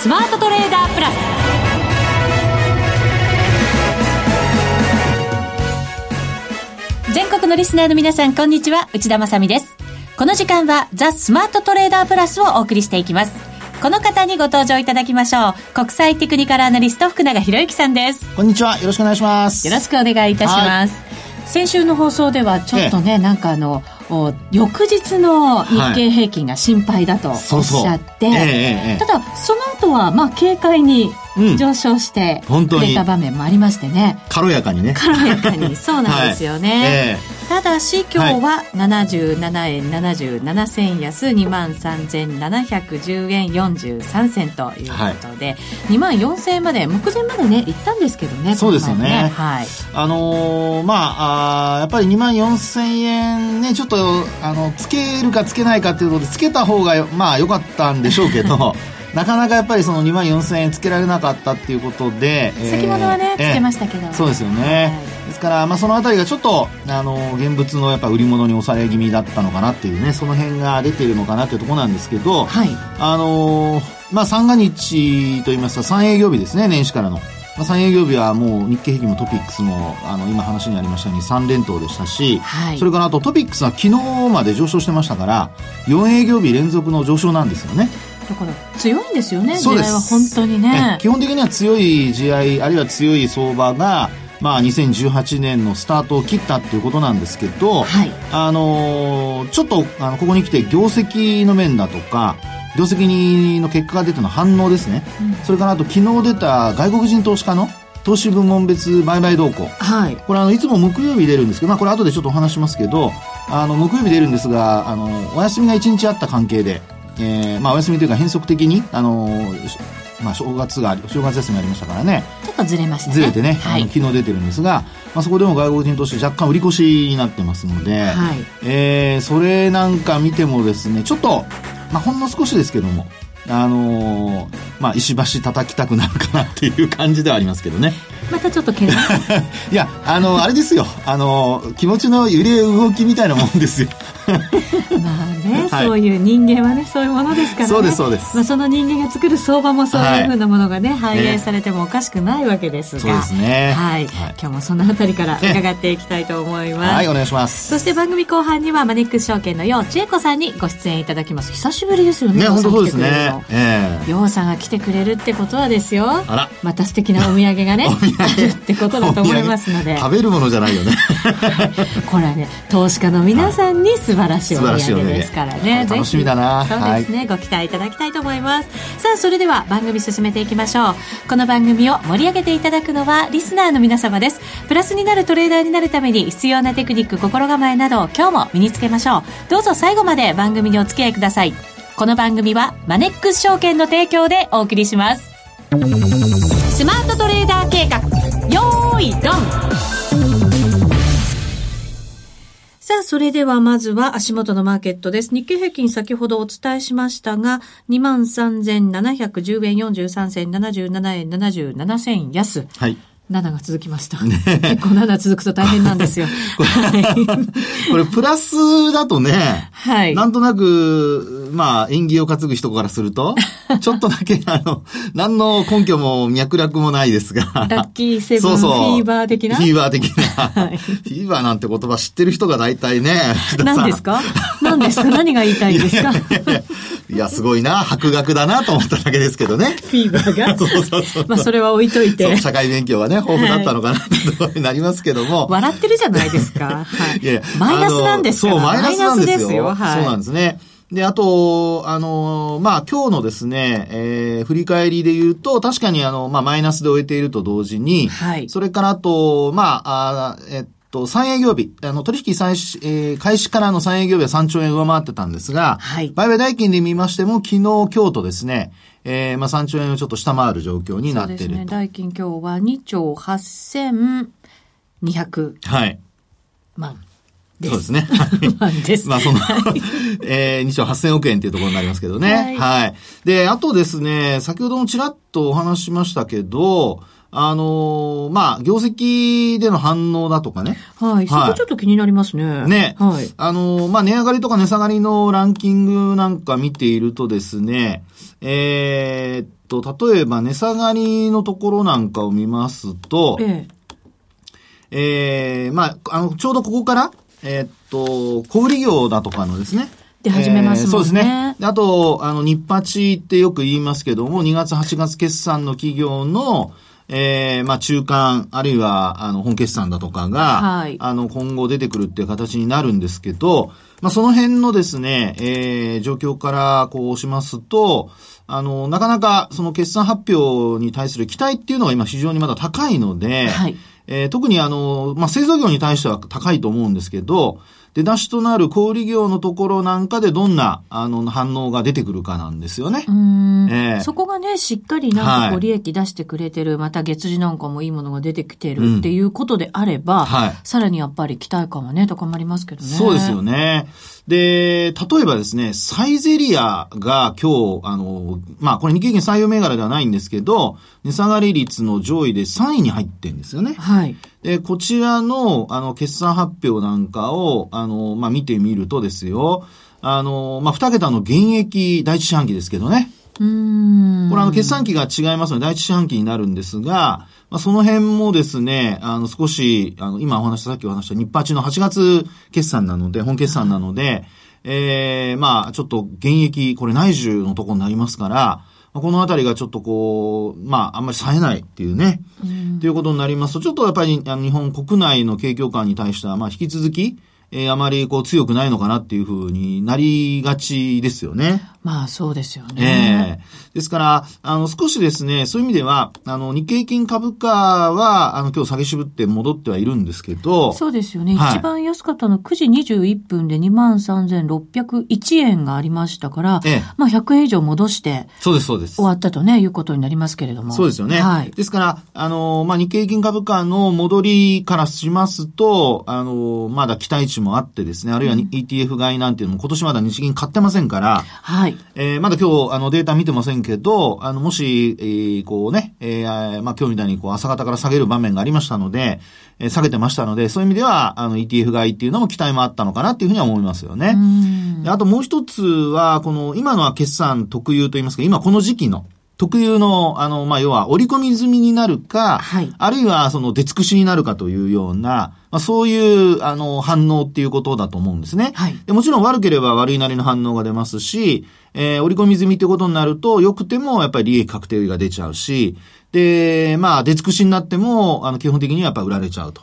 スマートトレーダープラス。全国のリスナーの皆さんこんにちは。内田まさです。この時間はザ・スマートトレーダープラスをお送りしていきます。この方にご登場いただきましょう。国際テクニカルアナリスト福永博之さんです。こんにちは。よろしくお願いします。よろしくお願いいたします。先週の放送ではちょっとね、ええ、なんかあの翌日の日経平均が心配だとおっしゃって、ただその後はまあ軽快に上昇してくれた場面もありましてね、うん、軽やかにね。軽やかに。そうなんですよね、はい。えー、ただし今日は77円77銭安2万3710円43銭ということで、はい、2万4000円まで目前までね行ったんですけどねそうですよね、ね、はい。あのー、まああやっぱり2万4000円ねちょっとあのつけるかつけないかということでつけた方がまあ良かったんでしょうけど なかなかやっぱりその2万4000円つけられなかったっていうことで、先物はね、えー、つけましたけど。そうですよね、はい、ですから、まあ、そのあたりがちょっとあの現物のやっぱ売り物に抑え気味だったのかなっていうねその辺が出ているのかなっていうところなんですけど、はい、あのまあ三が日といいますか3営業日ですね年始からの。まあ、3営業日はもう日経平均もトピックスもあの今話にありましたように3連投でしたし、はい、それからあとトピックスは昨日まで上昇してましたから4営業日連続の上昇なんですよね。だから強いんですよね、そうです。は本当にね。基本的には強い試合、あるいは強い相場が、まあ、2018年のスタートを切ったっていうことなんですけど、はい、あのちょっとあのここに来て業績の面だとか業績の結果が出ての反応ですね、うん、それからあと昨日出た外国人投資家の投資部門別売買動向、はい、これあのいつも木曜日出るんですけど、まあ、これ後でちょっとお話しますけどあの木曜日出るんですがあのお休みが1日あった関係でえー、まあお休みというか変則的に、あのー、まあ正月が、正月休みありましたからね。ちょっとずれましたね。ずれてね、はい、昨日出てるんですが、まあそこでも外国人として若干売り越しになってますので、はい、えー、それなんか見てもですね、ちょっと、まあほんの少しですけども、あのー、まあ石橋叩きたくなるかなっていう感じではありますけどね。またちょっと怪我？いや、あの、あれですよ。あの、気持ちの揺れ動きみたいなもんですよ。まあね、はい、そういう人間はねそういうものですからね。そうですそうです、まあ、その人間が作る相場もそういうふうなものがね、はい、反映されてもおかしくないわけですが、そうですね、はい、今日もそのあたりから伺っていきたいと思います、はいお願いします。そして番組後半にはマネックス証券のよう千恵子さんにご出演いただきます。久しぶりですよねね本当そうですねようさんが来てくれるってことはですよ。また素敵なお土産がね あるってことだと思いますので。食べるものじゃないよね。これはね投資家の皆さんに素晴らしいお土産ですからね。楽しみだな。そうですね、はい、ご期待いただきたいと思います。さあそれでは番組進めていきましょう。この番組を盛り上げていただくのはリスナーの皆様です。プラスになるトレーダーになるために必要なテクニック心構えなど今日も身につけましょう。どうぞ最後まで番組にお付き合いくださいこの番組はマネックス証券の提供でお送りしますスマートトレーダー計画よーいドンさあ、それではまずは足元のマーケットです。日経平均先ほどお伝えしましたが、23,710円43銭、77円77銭安。はい。7が続きました。ね、結構7続くと大変なんですよ。これ、これプラスだとね、はい。なんとなく、まあ、縁起を担ぐ人からすると、ちょっとだけ、あの、何の根拠も脈絡もないですが。ラッキーセブンフィーバー的な？フィーバー的な。はい、フィーバーなんて言葉知ってる人が大体ね。何ですか？何ですか？何が言いたいんですか？いや、すごいな、博学だなと思っただけですけどね。フィーバーが？そうそうそう。まあ、それは置いといて。社会勉強はね、豊富だったのかなってところになりますけども。笑ってるじゃないですか。はい。いやいやマイナスなんですかそう、マイナスなんですよ。はい、そうなんですね。で、あと、あの、まあ、今日のですね、えー、振り返りで言うと、確かにあの、まあ、マイナスで終えていると同時に、はい。それからあと、まあ、あえっと、3営業日、あの、取引開始、えー、開始からの3営業日は3兆円上回ってたんですが、はい。売買代金で見ましても、昨日、今日とですね、えー、まあ3兆円をちょっと下回る状況になっているそうですね。代金今日は2兆8200。はい。万。そうですね。です。まあ、その、えー、2兆8000億円っていうところになりますけどね。はい。はい。で、あとですね、先ほどもちらっとお話しましたけど、あのー、まあ、業績での反応だとかね。はい。そこちょっと気になりますね。ね。はい。あのー、まあ、値上がりとか値下がりのランキングなんか見ているとですね、えー、と、例えば値下がりのところなんかを見ますと、えええー、まあ、あの、ちょうどここから、えー、っと、小売業だとかのですね、で始めますもんね。そうですね。あと、あの、日八ってよく言いますけども、2月8月決算の企業の、えー、まあ中間、あるいは、あの、本決算だとかが、はい、あの、今後出てくるっていう形になるんですけど、まあその辺のですね、えー、状況からこうしますと、あの、なかなかその決算発表に対する期待っていうのは今非常にまだ高いので、はい、えー、特にあの、まあ製造業に対しては高いと思うんですけど、出だしとなる小売業のところなんかでどんな、あの、反応が出てくるかなんですよね。えー、そこがね、しっかりなんかこう利益出してくれてる、はい、また月次なんかもいいものが出てきてるっていうことであれば、うんはい、さらにやっぱり期待感はね、高まりますけどね。そうですよね。で、例えばですね、サイゼリアが今日、あの、まあ、これ日経平均採用銘柄ではないんですけど、値下がり率の上位で3位に入ってるんですよね。はい。で、こちらの、あの、決算発表なんかを、あの、まあ、見てみるとですよ、あの、まあ、二桁の現役第一四半期ですけどね。うん。これあの、決算期が違いますので、第一四半期になるんですが、まあ、その辺もですね、あの、少し、あの、今お話した、さっきお話した日八の8月決算なので、本決算なので、ええー、まあ、ちょっと現役、これ内需のとこになりますから、このあたりがちょっとこう、まあ、あんまり冴えないっていうね、うん、っていうことになりますと、ちょっとやっぱり、あの、日本国内の景況感に対しては、まあ、引き続き、えー、あまりこう強くないのかなっていうふうになりがちですよね。まあそうですよね。ええー、ですから、あの少しですね、そういう意味では、あの日経平均株価は、あの今日下げ渋って戻ってはいるんですけど。そうですよね。はい、一番安かったの9時21分で23,601円がありましたから、ええ、まあ100円以上戻して。そうです、そうです。終わったとね、いうことになりますけれども。そうですよね。はい。ですから、あの、まあ日経平均株価の戻りからしますと、あの、まだ期待値もあってですね、あるいは ETF 買いなんていうのも今年まだ日銀買ってませんから、はい。えー、まだ今日、あの、データ見てませんけど、あの、もし、えー、こうね、えー、まあ、今日みたいにこう、朝方から下げる場面がありましたので、えー、下げてましたので、そういう意味では、あの、ETF 買いっていうのも期待もあったのかなっていうふうには思いますよね。あともう一つは、この、今のは決算特有といいますか、今この時期の、特有の、あの、まあ、要は折り込み済みになるか、はい、あるいはその出尽くしになるかというような、まあ、そういう、あの、反応っていうことだと思うんですね。はい、でもちろん悪ければ悪いなりの反応が出ますし、えー、折り込み済みってことになると、良くてもやっぱり利益確定が出ちゃうし、で、まあ、出尽くしになっても、あの、基本的にはやっぱ売られちゃうと。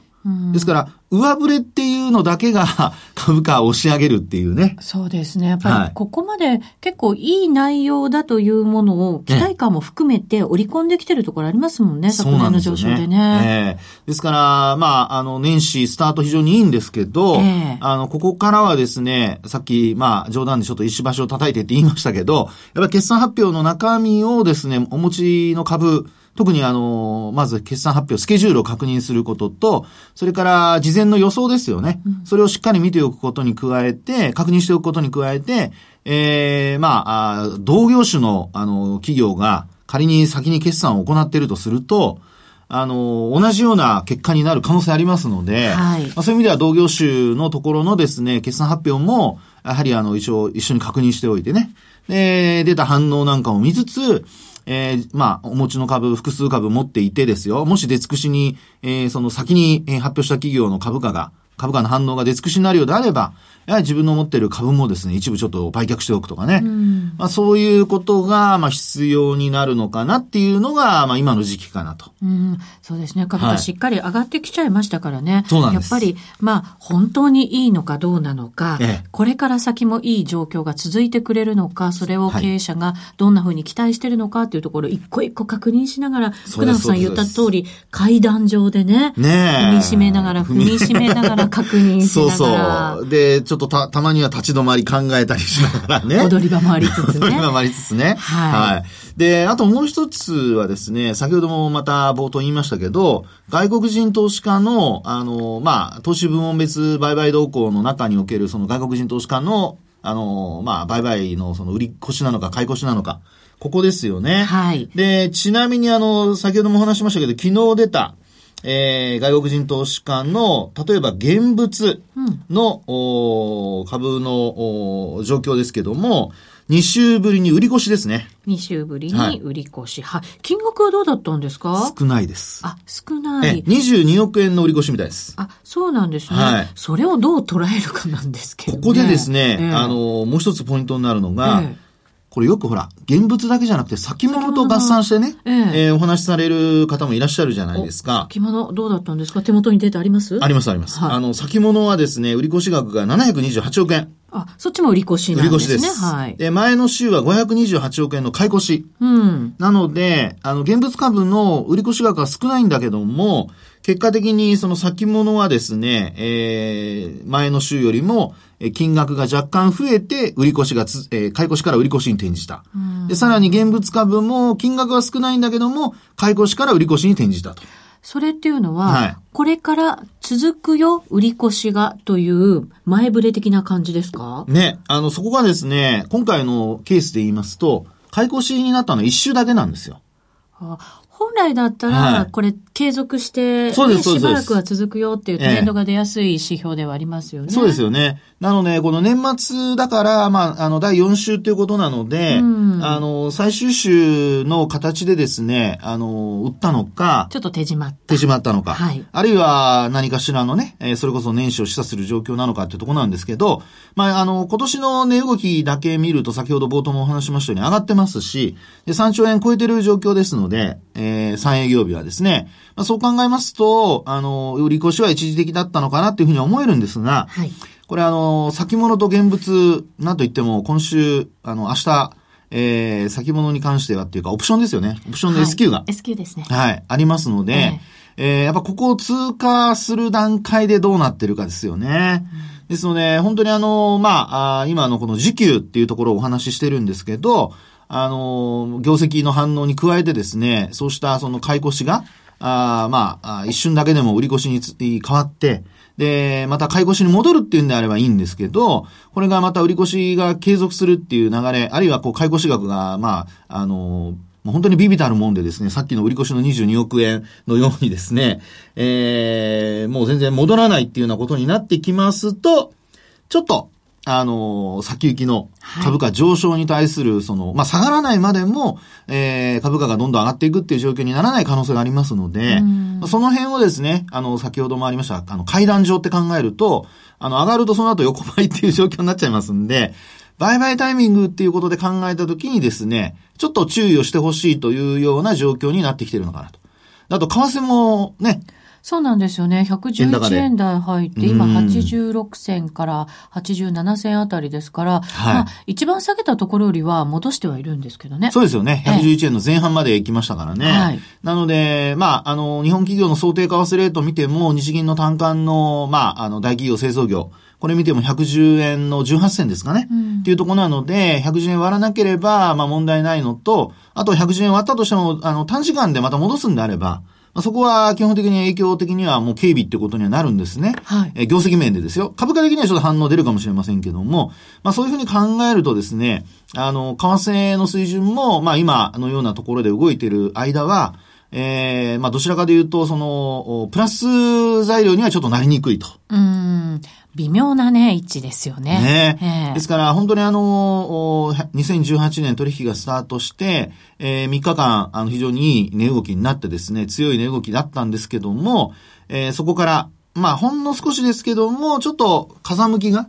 ですから、上振れっていうのだけが 株価を押し上げるっていうね。そうですね。やっぱり、ここまで結構いい内容だというものを、期待感も含めて織り込んできてるところありますもんね、昨年の上昇でね。えー、ですから、まあ、あの、年始スタート非常にいいんですけど、えー、あの、ここからはですね、さっき、まあ、冗談でちょっと石橋を叩いてって言いましたけど、やっぱり決算発表の中身をですね、お持ちの株、特にあの、まず決算発表、スケジュールを確認することと、それから事前の予想ですよね。うん、それをしっかり見ておくことに加えて、確認しておくことに加えて、ええー、まあ、同業種の、あの、企業が仮に先に決算を行っているとすると、あの、同じような結果になる可能性ありますので、はい、まあ、そういう意味では同業種のところのですね、決算発表も、やはりあの、一応一緒に確認しておいてね、で、出た反応なんかを見つつ、えー、まあ、お持ちの株、複数株持っていてですよ。もし出尽くしに、えー、その先に発表した企業の株価が、株価の反応が出尽くしになるようであれば、やはり自分の持っている株もですね、一部ちょっと売却しておくとかね。うん、まあそういうことが、まあ必要になるのかなっていうのが、まあ今の時期かなと。うん、そうですね。株価しっかり上がってきちゃいましたからね。はい、そうなんです。やっぱり、まあ本当にいいのかどうなのか、ええ、これから先もいい状況が続いてくれるのか、それを経営者がどんなふうに期待してるのかっていうところを一個一個確認しながら、福永さん言った通り、階段上でね、ね踏みしめながら、踏みしめながら確認しながら。そうそう。で、ちょっとた、たまには立ち止まり考えたりしながらね。踊り場回りつつね。踊り場回りつつね。はい。はい。で、あともう一つはですね、先ほどもまた冒頭言いましたけど、外国人投資家の、あの、まあ、投資部門別売買動向の中におけるその外国人投資家の、あの、まあ、売買のその売り越しなのか買い越しなのか、ここですよね。はい。で、ちなみにあの、先ほども話しましたけど、昨日出た、えー、外国人投資家の、例えば現物の、うん、株の状況ですけども、2週ぶりに売り越しですね。2週ぶりに売り越し。はい。金額はどうだったんですか？少ないです。あ、少なえ、い。22億円の売り越しみたいです。あ、そうなんですね。はいそれをどう捉えるかなんですけどね。ここでですね、ええあ、の、もう一つポイントになるのが、ええこれよくほら、現物だけじゃなくて先物と合算してね、えええーお話しされる方もいらっしゃるじゃないですか。先物どうだったんですか？手元にデータあります？ありますあります。はいあの、先物はですね、売り越し額が728億円。あ、そっちも売り越し売なんですね。り越しです。はい。で、前の週は528億円の買い越し。うん。なので、あの、現物株の売り越し額は少ないんだけども、結果的にその先物はですね、えー、前の週よりも、えー金額が若干増えて、売り越しがつ、えー買い越しから売り越しに転じた。で、さらに現物株も金額は少ないんだけども、買い越しから売り越しに転じたと。それっていうのは、はいこれから続くよ、売り越しがという前触れ的な感じですか？ね、あの、そこがですね、今回のケースで言いますと、買い越しになったのは一週だけなんですよ。あ本来だったら、はいこれ継続して、そうですねそうですしばらくは続くよっていうトレンドが出やすい指標ではありますよね。そうですよね。なので、この年末だから、まあ、あの、第4週っていうことなので、うんあの、最終週の形でですね、あの、売ったのか、ちょっと手締まった。手しまったのか、はいあるいは何かしらのね、えーそれこそ年始を示唆する状況なのかっていうところなんですけど、まあ、あの、今年の値動きだけ見ると先ほど冒頭もお話ししましたように上がってますし、で、3兆円超えてる状況ですので、えー、3営業日はですね、まあ、そう考えますと、あの、売り越しは一時的だったのかなっていうふうに思えるんですが、はい。これあの、先物と現物、なんといっても今週、あの、明日、えー、先物に関してはっていうか、オプションですよね。オプションの S q が。はい S q ですね。はい、ありますので、えーやっぱここを通過する段階でどうなってるかですよね。ですので、本当にあの、まあ、今のこの時給っていうところをお話ししてるんですけど、あの、業績の反応に加えてですね、そうしたその買い越しが、あまあ、一瞬だけでも売り越しにつ変わって、で、また買い越しに戻るっていうんであればいいんですけど、これがまた売り越しが継続するっていう流れ、あるいはこう買い越し額が、まあ、あの、もう本当にビビたるもんでですね、さっきの売り越しの22億円のようにですね、えー、もう全然戻らないっていうようなことになってきますと、ちょっと、あの先行きの株価上昇に対する、その、まあ、下がらないまでも、えー、株価がどんどん上がっていくっていう状況にならない可能性がありますので、まあその辺をですね、あの、先ほどもありました、あの、階段上って考えると、あの、上がるとその後横ばいっていう状況になっちゃいますんで、売買タイミングっていうことで考えたときにですね、ちょっと注意をしてほしいというような状況になってきてるのかなと。あと、為替もね、そうなんですよね。円高111で円台入って、今うん86銭から87銭あたりですから、はいまあ、一番下げたところよりは戻してはいるんですけどね。そうですよね。ええ111円の前半まで行きましたからね。はいなので、まあ、あの、日本企業の想定為替レートを見ても、日銀の単価の、まあ、あの、大企業製造業、これ見ても110円の18銭ですかね。うんっていうところなので、110円割らなければ、まあ問題ないのと、あと110円割ったとしても、あの、短時間でまた戻すんであれば、まあ、そこは基本的に影響的にはもう警備ってことにはなるんですね。はいえー業績面でですよ。株価的にはちょっと反応出るかもしれませんけども、まあそういうふうに考えるとですね、あの、為替の水準も、まあ今のようなところで動いている間は、えー、まあどちらかというと、その、おプラス材料にはちょっとなりにくいと。うん。微妙なね、位置ですよね。ねええですから、本当にあの、お2018年取引がスタートして、えー3日間、あの、非常にいい値動きになってですね、強い値動きだったんですけども、えーそこから、まあ、ほんの少しですけども、ちょっと風向きが、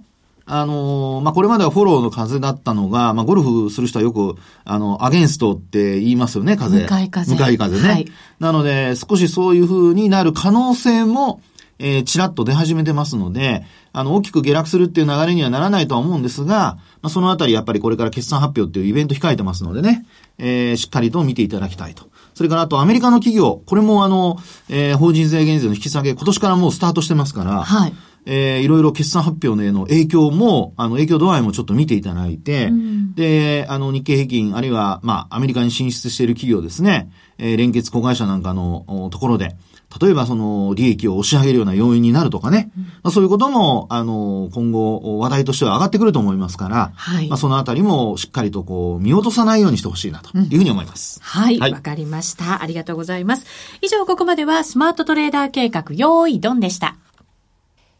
あのーまあ、これまではフォローの風だったのが、まあ、ゴルフする人はよく、あの、アゲンストって言いますよね、風。向かい風向かい風ね。はいなので、少しそういう風になる可能性も、えー、ちらっと出始めてますので、あの、大きく下落するっていう流れにはならないとは思うんですが、まあ、そのあたりやっぱりこれから決算発表っていうイベント控えてますのでね、えー、しっかりと見ていただきたいと。それからあとアメリカの企業、これもあの、えー、法人税減税の引き下げ、今年からもうスタートしてますから、はい。えー、いろいろ決算発表への影響も、あの、影響度合いもちょっと見ていただいて、で、あの、日経平均、あるいは、まあ、アメリカに進出している企業ですね、えー、連結子会社なんかのおところで、例えばその、利益を押し上げるような要因になるとかね、まあ、そういうことも、あの、今後、話題としては上がってくると思いますから、はいまあ、そのあたりもしっかりとこう、見落とさないようにしてほしいな、というふうに思います。はい。はいわかりました。ありがとうございます。以上、ここまではスマートトレーダー計画、用意ドンでした。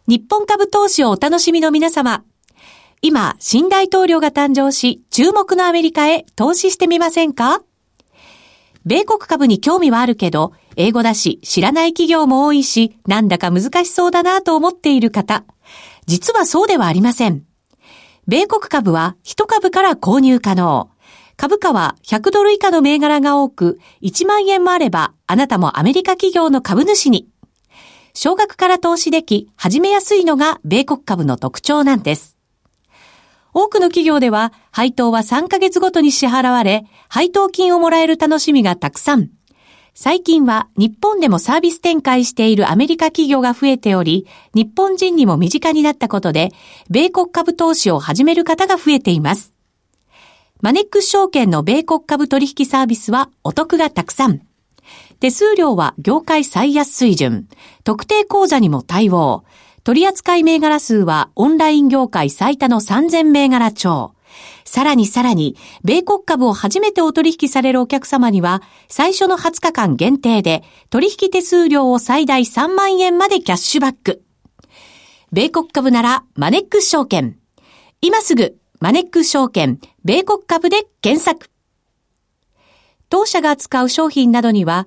日本株投資をお楽しみの皆様。今、新大統領が誕生し、注目のアメリカへ投資してみませんか？米国株に興味はあるけど、英語だし、知らない企業も多いし、なんだか難しそうだなと思っている方。実はそうではありません。米国株は1株から購入可能。株価は100ドル以下の銘柄が多く、1万円もあれば、あなたもアメリカ企業の株主に。少額から投資でき、始めやすいのが米国株の特徴なんです。多くの企業では、配当は3ヶ月ごとに支払われ、配当金をもらえる楽しみがたくさん。最近は日本でもサービス展開しているアメリカ企業が増えており、日本人にも身近になったことで、米国株投資を始める方が増えています。マネックス証券の米国株取引サービスはお得がたくさん。手数料は業界最安水準。特定口座にも対応。取扱銘柄数はオンライン業界最多の3000銘柄超。さらにさらに、米国株を初めてお取引されるお客様には、最初の20日間限定で、取引手数料を最大3万円までキャッシュバック。米国株なら、マネックス証券。今すぐ、マネックス証券、米国株で検索。当社が扱う商品などには、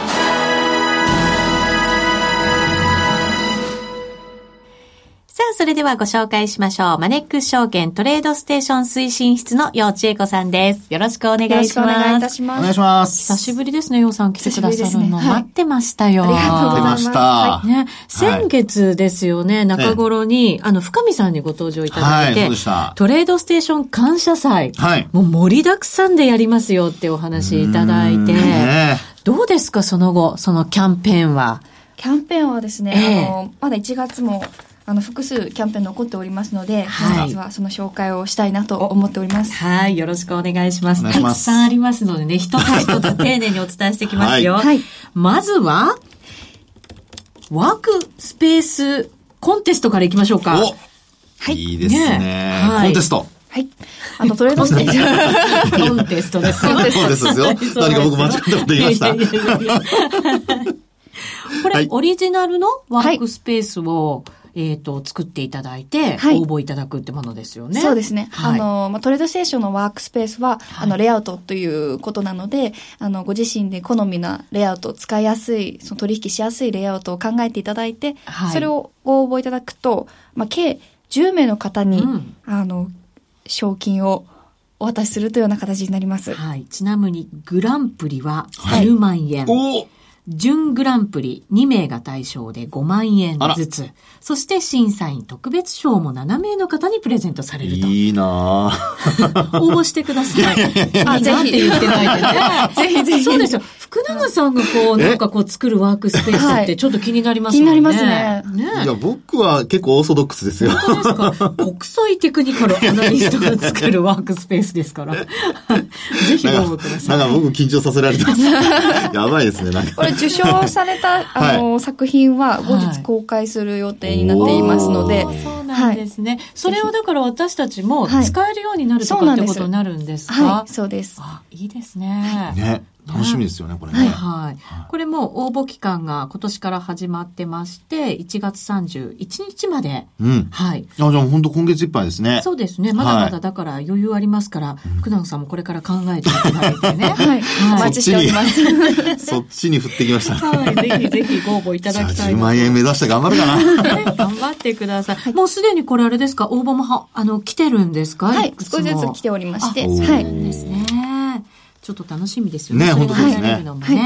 それではご紹介しましょう。マネックス証券トレードステーション推進室の楊千恵子さんです。よろしくお願いします。よろしくお願いいたします。お願いします。久しぶりですね、楊さん来てくださるの、ねはい、待ってましたよ。ありがとうございます。はい、ね、先月ですよね、中頃に、あの、深見さんにご登場いただいて、はい、トレードステーション感謝祭、はい、もう盛りだくさんでやりますよってお話いただいて、どうですか、その後、そのキャンペーンは？キャンペーンはですね、えー、あの、まだ1月もあの複数キャンペーン残っておりますので、はい、本日はその紹介をしたいなと思っております。はい、よろしくお願いします。たくさんありますのでね、一つ一つ丁寧にお伝えしていきますよ。はい、まずは、ワークスペースコンテストからいきましょうか。はい。いいですね。ねはい、コンテスト。はい。あの、トレードステーション。コンテストですよ。コンテストですよ。何か僕間違ったこと言いました？これ、オリジナルのワークスペースを、はいえっ、ー、と、作っていただいて、応募いただくってものですよね。そうですね。はい、あの、まあ、トレードステーションのワークスペースは、はい、あの、レイアウトということなので、あの、ご自身で好みなレイアウト、使いやすい、その取引しやすいレイアウトを考えていただいて、はい、それをご応募いただくと、まあ、計10名の方に、うん、あの、賞金をお渡しするというような形になります。はい。ちなみに、グランプリは10万円。はい、準グランプリ2名が対象で5万円ずつ。そして審査員特別賞も7名の方にプレゼントされると。いいな応募してください。あ、ぜひって言ってないでね。ぜひぜひ。そうですよ。福永さんがこう、なんかこう作るワークスペースってちょっと気になりますね。気になりますね。ねいや、僕は結構オーソドックスですよ。本当ですか国際テクニカルアナリストが作るワークスペースですから。ぜひご応募ください。なんか僕緊張させられてます。やばいですね、なんか。受賞された、あの、はい、作品は後日公開する予定になっていますので。そうなんですね。それをだから私たちも使えるようになるとかってことになるんですか？はい、そうです。あ、いいですね。ね。楽しみですよね、これね。はい。これも応募期間が今年から始まってまして、1月31日まで。うん。はい。あ、じゃあ本当今月いっぱいですね。そうですね。まだまだだから余裕ありますから、福永さんもこれから考えていただいてね。はい。お待ちしております。そっちに振ってきました。はい。ぜひぜひご応募いただきたい。10万円目指して頑張るかな。頑張ってください。もうすでにこれあれですか？応募もは、あの、来てるんですか？はい。少しずつ来ておりまして。はい。ですね。ちょっと楽しみですよね。ね、本当ですね。ね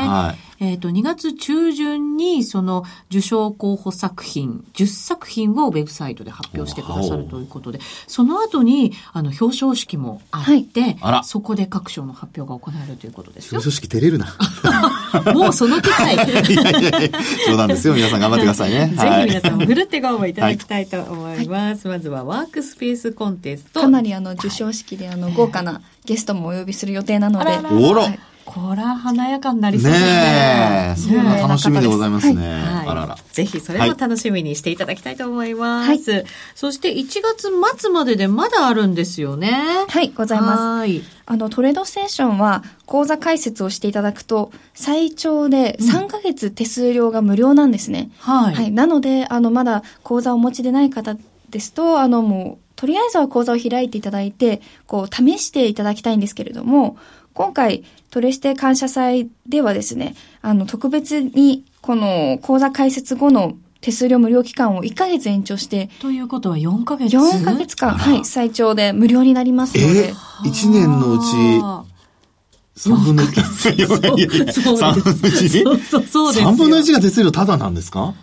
はい。えっ、ー、と、2月中旬に、その、受賞候補作品、10作品をウェブサイトで発表してくださるということで、その後に、あの、表彰式もあって、はい、そこで各賞の発表が行われるということですよ。表彰式照れるな。もうその機会。いやいやいやそうなんですよ。皆さん頑張ってくださいね。ぜひ皆さんもふるってご応募いただきたいと思います。はい、まずはワークスペースコンテスト。かなりあの、授賞式であの、豪華なゲストもお呼びする予定なので。おら、はいこら華やかになりそうですね。ねえ。そうな楽しみでございますね。はい、あらら。ぜひそれも楽しみにしていただきたいと思います。はい、そして1月末まででまだあるんですよね。はい、ございます。はい。あの、トレードステーションは講座解説をしていただくと、最長で3ヶ月手数料が無料なんですね。うん、はい。はい。なので、あの、まだ講座をお持ちでない方ですと、あの、もう、とりあえずは講座を開いていただいて、こう、試していただきたいんですけれども、今回、トレステ感謝祭ではですね、あの、特別に、この講座開設後の手数料無料期間を1ヶ月延長して。ということは4ヶ月 ?4 ヶ月間、はい、最長で無料になりますので。えー、1年のうち、3分の1。そう分の1そうそうです。3分の1が手数料タダなんですか？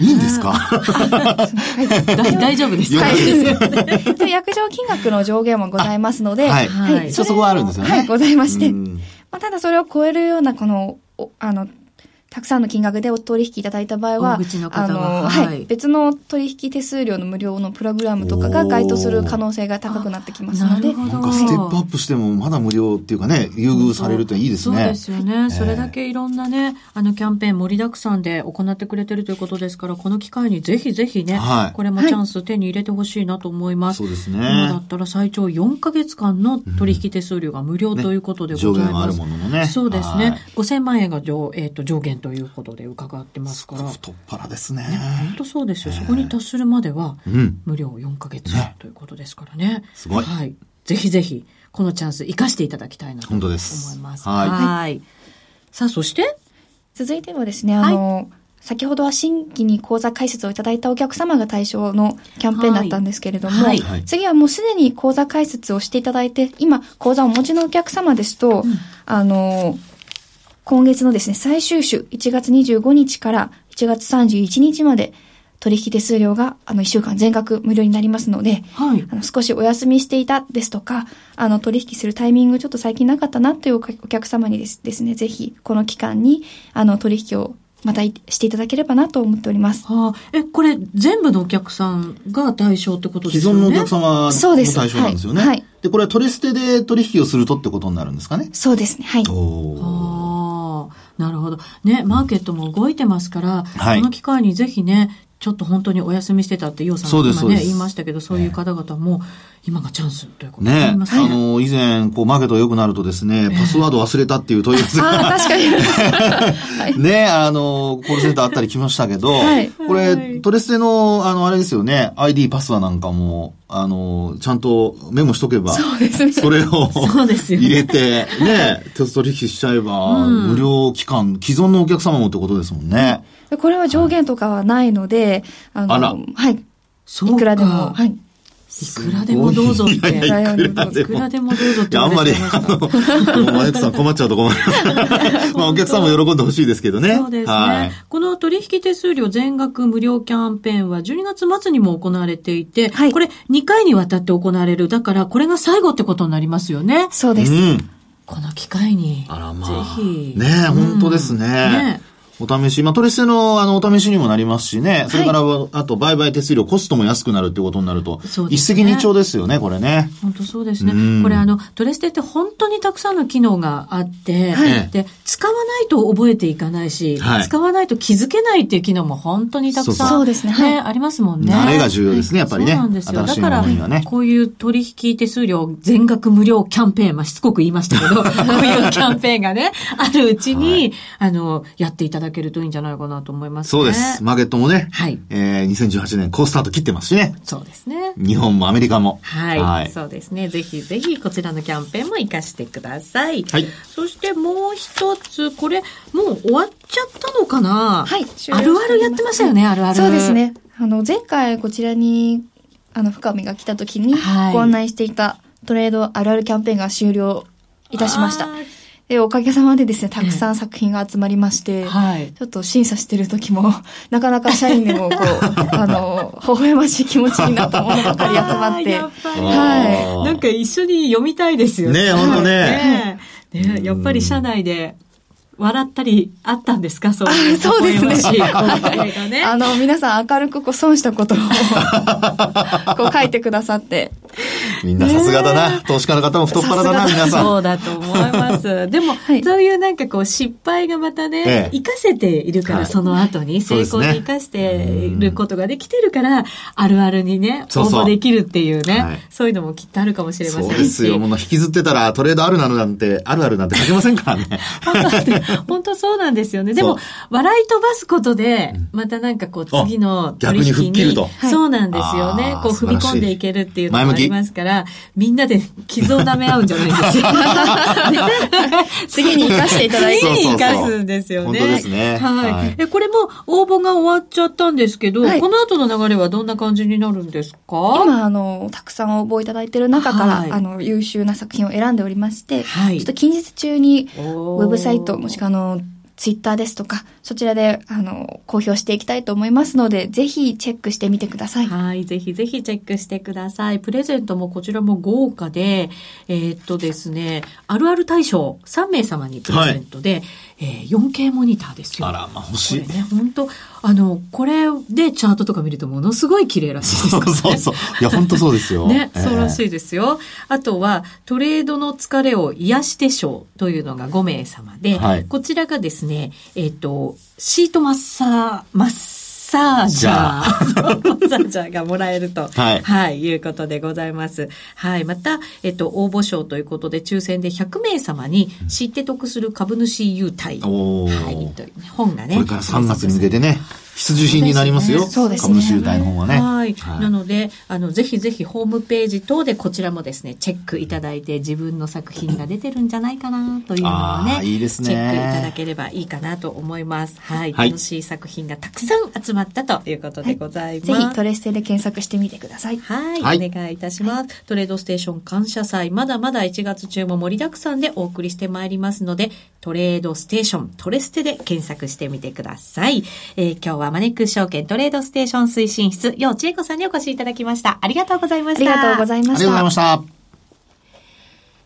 いいんですか？大丈夫です。はい。約定金額の上限もございますので、はい。はい。そこはあるんですよね。はい、ございまして。まあ、ただそれを超えるような、この、あの、たくさんの金額でお取引いただいた場合は、あの、はい、別の取引手数料の無料のプログラムとかが該当する可能性が高くなってきますので。なんかステップアップしてもまだ無料っていうかね、優遇されるといいですね。そうですよね。それだけいろんなね、あのキャンペーン盛りだくさんで行ってくれてるということですから、この機会にぜひぜひね、はい、これもチャンス手に入れてほしいなと思います。そうですね。今だったら最長4ヶ月間の取引手数料が無料ということでございます。上限あるもののね。そうですね。5000万円が上,、えー、と上限ということで伺ってますから。太っ腹ですね。本当そうですよ。そこに達するまでは、無料4ヶ月ということですからね。すごい。はい。ぜひぜひ、このチャンス生かしていただきたいなと思います。はい。はい。さあ、そして？続いてはですね、あの、はい先ほどは新規に講座開設をいただいたお客様が対象のキャンペーンだったんですけれども、はいはい、次はもうすでに講座開設をしていただいて、今講座をお持ちのお客様ですと、うん、あの、今月のですね、最終週、1月25日から1月31日まで、取引手数料が、あの、1週間全額無料になりますので、はい、あの、少しお休みしていたですとか、あの、取引するタイミングちょっと最近なかったなっていうお客様にですですね、ぜひ、この期間に、あの、取引をまたしていただければなと思っております。はあ、え、これ全部のお客さんが対象ってことですよね？既存のお客様も対象なんですよね。はい。はい、で、これは取り捨てで取引をするとってことになるんですかね？そうですね。はい。おなるほど。ね、マーケットも動いてますから、はい、この機会にぜひね、ちょっと本当にお休みしてたって、ヨウさんが今ね、言いましたけど、そういう方々も、今がチャンスということになりますね。ねあの、以前、こう、マーケットが良くなるとですね、パスワード忘れたっていう問い合わせが。あ確かに。ね、あの、コールセンターあったり来ましたけど、はい、これ、トレステの、あの、あれですよね、ID パスワーなんかも、あの、ちゃんとメモしとけば、そうですね。それを入れて、ね、手取引しちゃえば、無料期間、既存のお客様もってことですもんね。これは上限とかはないので、あの、あはい。いくらでも、はい。いくらでもどうぞって。いくらでも。いくらでもどうぞって。あんまり、あの、マネクさん困っちゃうと困ります。まあ、お客さんも喜んでほしいですけどね。そうですね。はい、この取引手数料全額無料キャンペーンは12月末にも行われていて、はい、これ2回にわたって行われる。だから、これが最後ってことになりますよね。そうです。うん、この機会に。あらまあ。ぜひ。ね本当ですね。ねお試し、まあ、取り捨ての、あの、お試しにもなりますしね。それから、あと、売買手数料、コストも安くなるってことになると、ね、一石二鳥ですよね、これね。本当そうですね。これ、あの、取り捨てって本当にたくさんの機能があって、はい、で、使わないと覚えていかないし、はい、使わないと気づけないっていう機能も本当にたくさん、そうですね。ね、ありますもんね。慣れが重要ですね、やっぱりね。そうなんですよ。だから、こういう取引手数料全額無料キャンペーン、まあ、しつこく言いましたけど、こういうキャンペーンがね、あるうちに、はい、あの、やっていただけるといいんじゃないかなと思います、ね、そうです。マーケットもね、はい。えー、2018年、好スタート切ってますしね。そうですね。日本もアメリカも。はい。はい、そうですね。ぜひぜひ、こちらのキャンペーンも活かしてください。はい。そしてもう一つ、これ、もう終わっちゃったのかな？はい。あるあるやってましたよね、あるある。そうですね。あの、前回こちらに、あの、深見が来た時に、ご案内していたトレードあるあるキャンペーンが終了いたしました。え、おかげさまでですね、たくさん作品が集まりまして、はい、ちょっと審査してる時も、なかなか社員でもこう、あの、微笑ましい気持ちになったものばかり集まって。やっぱり。はい。なんか一緒に読みたいですよね。ね、本当ね。ねねやっぱり社内で笑ったりあったんですか？そういう。そうですね。ねあの、皆さん明るくこう損したことを こう書いてくださって。みんなさすがだな。投資家の方も太っ腹だな、皆さん。そうだと思います。でも、はい、そういうなんかこう失敗がまたね、ええ、生かせているから、はい、その後に成功に生かしていることができてるから、あるあるにね、応募できるっていうね、はい、そういうのもきっとあるかもしれませんし。そうですよ。もう引きずってたらトレードあるなのなんて、あるあるなんて書けませんからね。本当そうなんですよね。でも、笑い飛ばすことで、またなんかこう、次の取引に、そうなんですよね。こう、踏み込んでいけるっていうのもありますから、みんなで傷を舐め合うんじゃないですよ。次に生かしていただいて。次に生かすんですよね。本当ですね。はい。え、これも応募が終わっちゃったんですけど、この後の流れはどんな感じになるんですか？今、あの、たくさん応募いただいている中から、あの、優秀な作品を選んでおりまして、はい、ちょっと近日中に、ウェブサイト、もしあの、ツイッターですとか、そちらで、あの、公表していきたいと思いますので、ぜひチェックしてみてください。はい、ぜひぜひチェックしてください。プレゼントもこちらも豪華で、えー、っとですね、あるある大賞3名様にプレゼントで、はいえー、4K モニターですよ。あら、まあ欲しい。これね、本当あの、これでチャートとか見るとものすごい綺麗らしいですからね。そうそう。いや、本当そうですよ。ね、えー、そうらしいですよ。あとは、トレードの疲れを癒して賞というのが5名様で、はい、こちらがですね、えっ、ー、と、シートマッサー、マッサー、ジャー。サージャーがもらえると。はい。はい、いうことでございます。はい。また、えっと、応募賞ということで、抽選で100名様に知って得する株主優待。おはい。という、本がね。これから3月に向けてね。必需品になりますよ。そうですね。株主優待の方はね。はい。なので、あの、ぜひぜひホームページ等でこちらもですね、チェックいただいて、自分の作品が出てるんじゃないかなというのをね、いいですね。チェックいただければいいかなと思います。はい。楽しい作品がたくさん集まったということでございます。ぜひトレステで検索してみてください。はい。お願いいたします。トレードステーション感謝祭、まだまだ1月中も盛りだくさんでお送りしてまいりますので、トレードステーション、トレステで検索してみてください。えー、今日はマネックス証券トレードステーション推進室、ようちえこさんにお越しいただきました。ありがとうございました。ありがとうございました。ありがとうございました。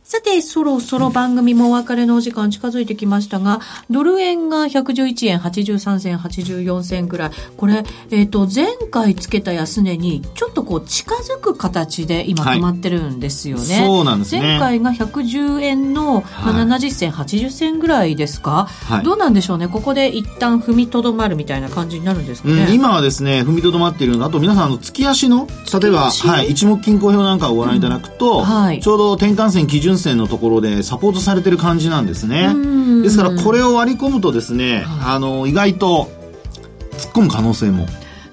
さて、そろそろ番組もお別れのお時間近づいてきましたが、ドル円が111円83銭84銭ぐらい。これ、えっ、ー、と、前回つけた安値に、ちょっとこう、近づく形で今止まってるんですよね。はい、そうなんですね。前回が110円の、まあ、70銭、80銭ぐらいですか、はい、どうなんでしょうね。ここで一旦踏みとどまるみたいな感じになるんですかね。うん、今はですね、踏みとどまっているのあと皆さん、あの、月足の、例えば、はい、一目均衡表なんかをご覧いただくと、うんはい、ちょうど転換線基準線のところでサポートされてる感じなんですね。ですからこれを割り込むとですね、あの、意外と突っ込む可能性も。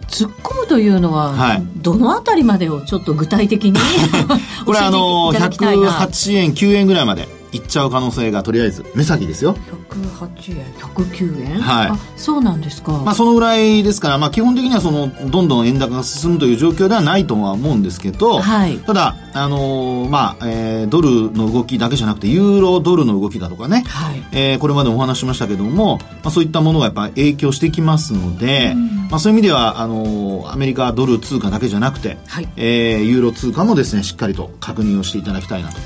突っ込むというのは、はい、どのあたりまでをちょっと具体的に これあの、108円、9円ぐらいまで。いっちゃう可能性がとりあえず目先ですよ。108円109円？はい。そうなんですか。まあそのぐらいですから、まあ、基本的にはそのどんどん円高が進むという状況ではないとは思うんですけど、はい、ただあのー、まあ、えー、ドルの動きだけじゃなくてユーロドルの動きだとかね、はい、えー、これまでもお話ししましたけども、まあ、そういったものがやっぱ影響してきますので、うん、まあ、そういう意味ではあのー、アメリカドル通貨だけじゃなくて、はい、えー、ユーロ通貨もですねしっかりと確認をしていただきたいなと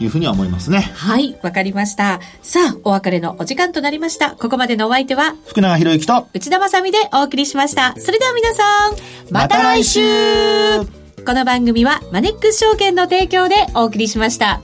いうふうには思いますね。はい、わかりました。さあ、お別れのお時間となりました。ここまでのお相手は、福永博之と内田まさみでお送りしました。それでは皆さん、また来週この番組はマネックス証券の提供でお送りしました。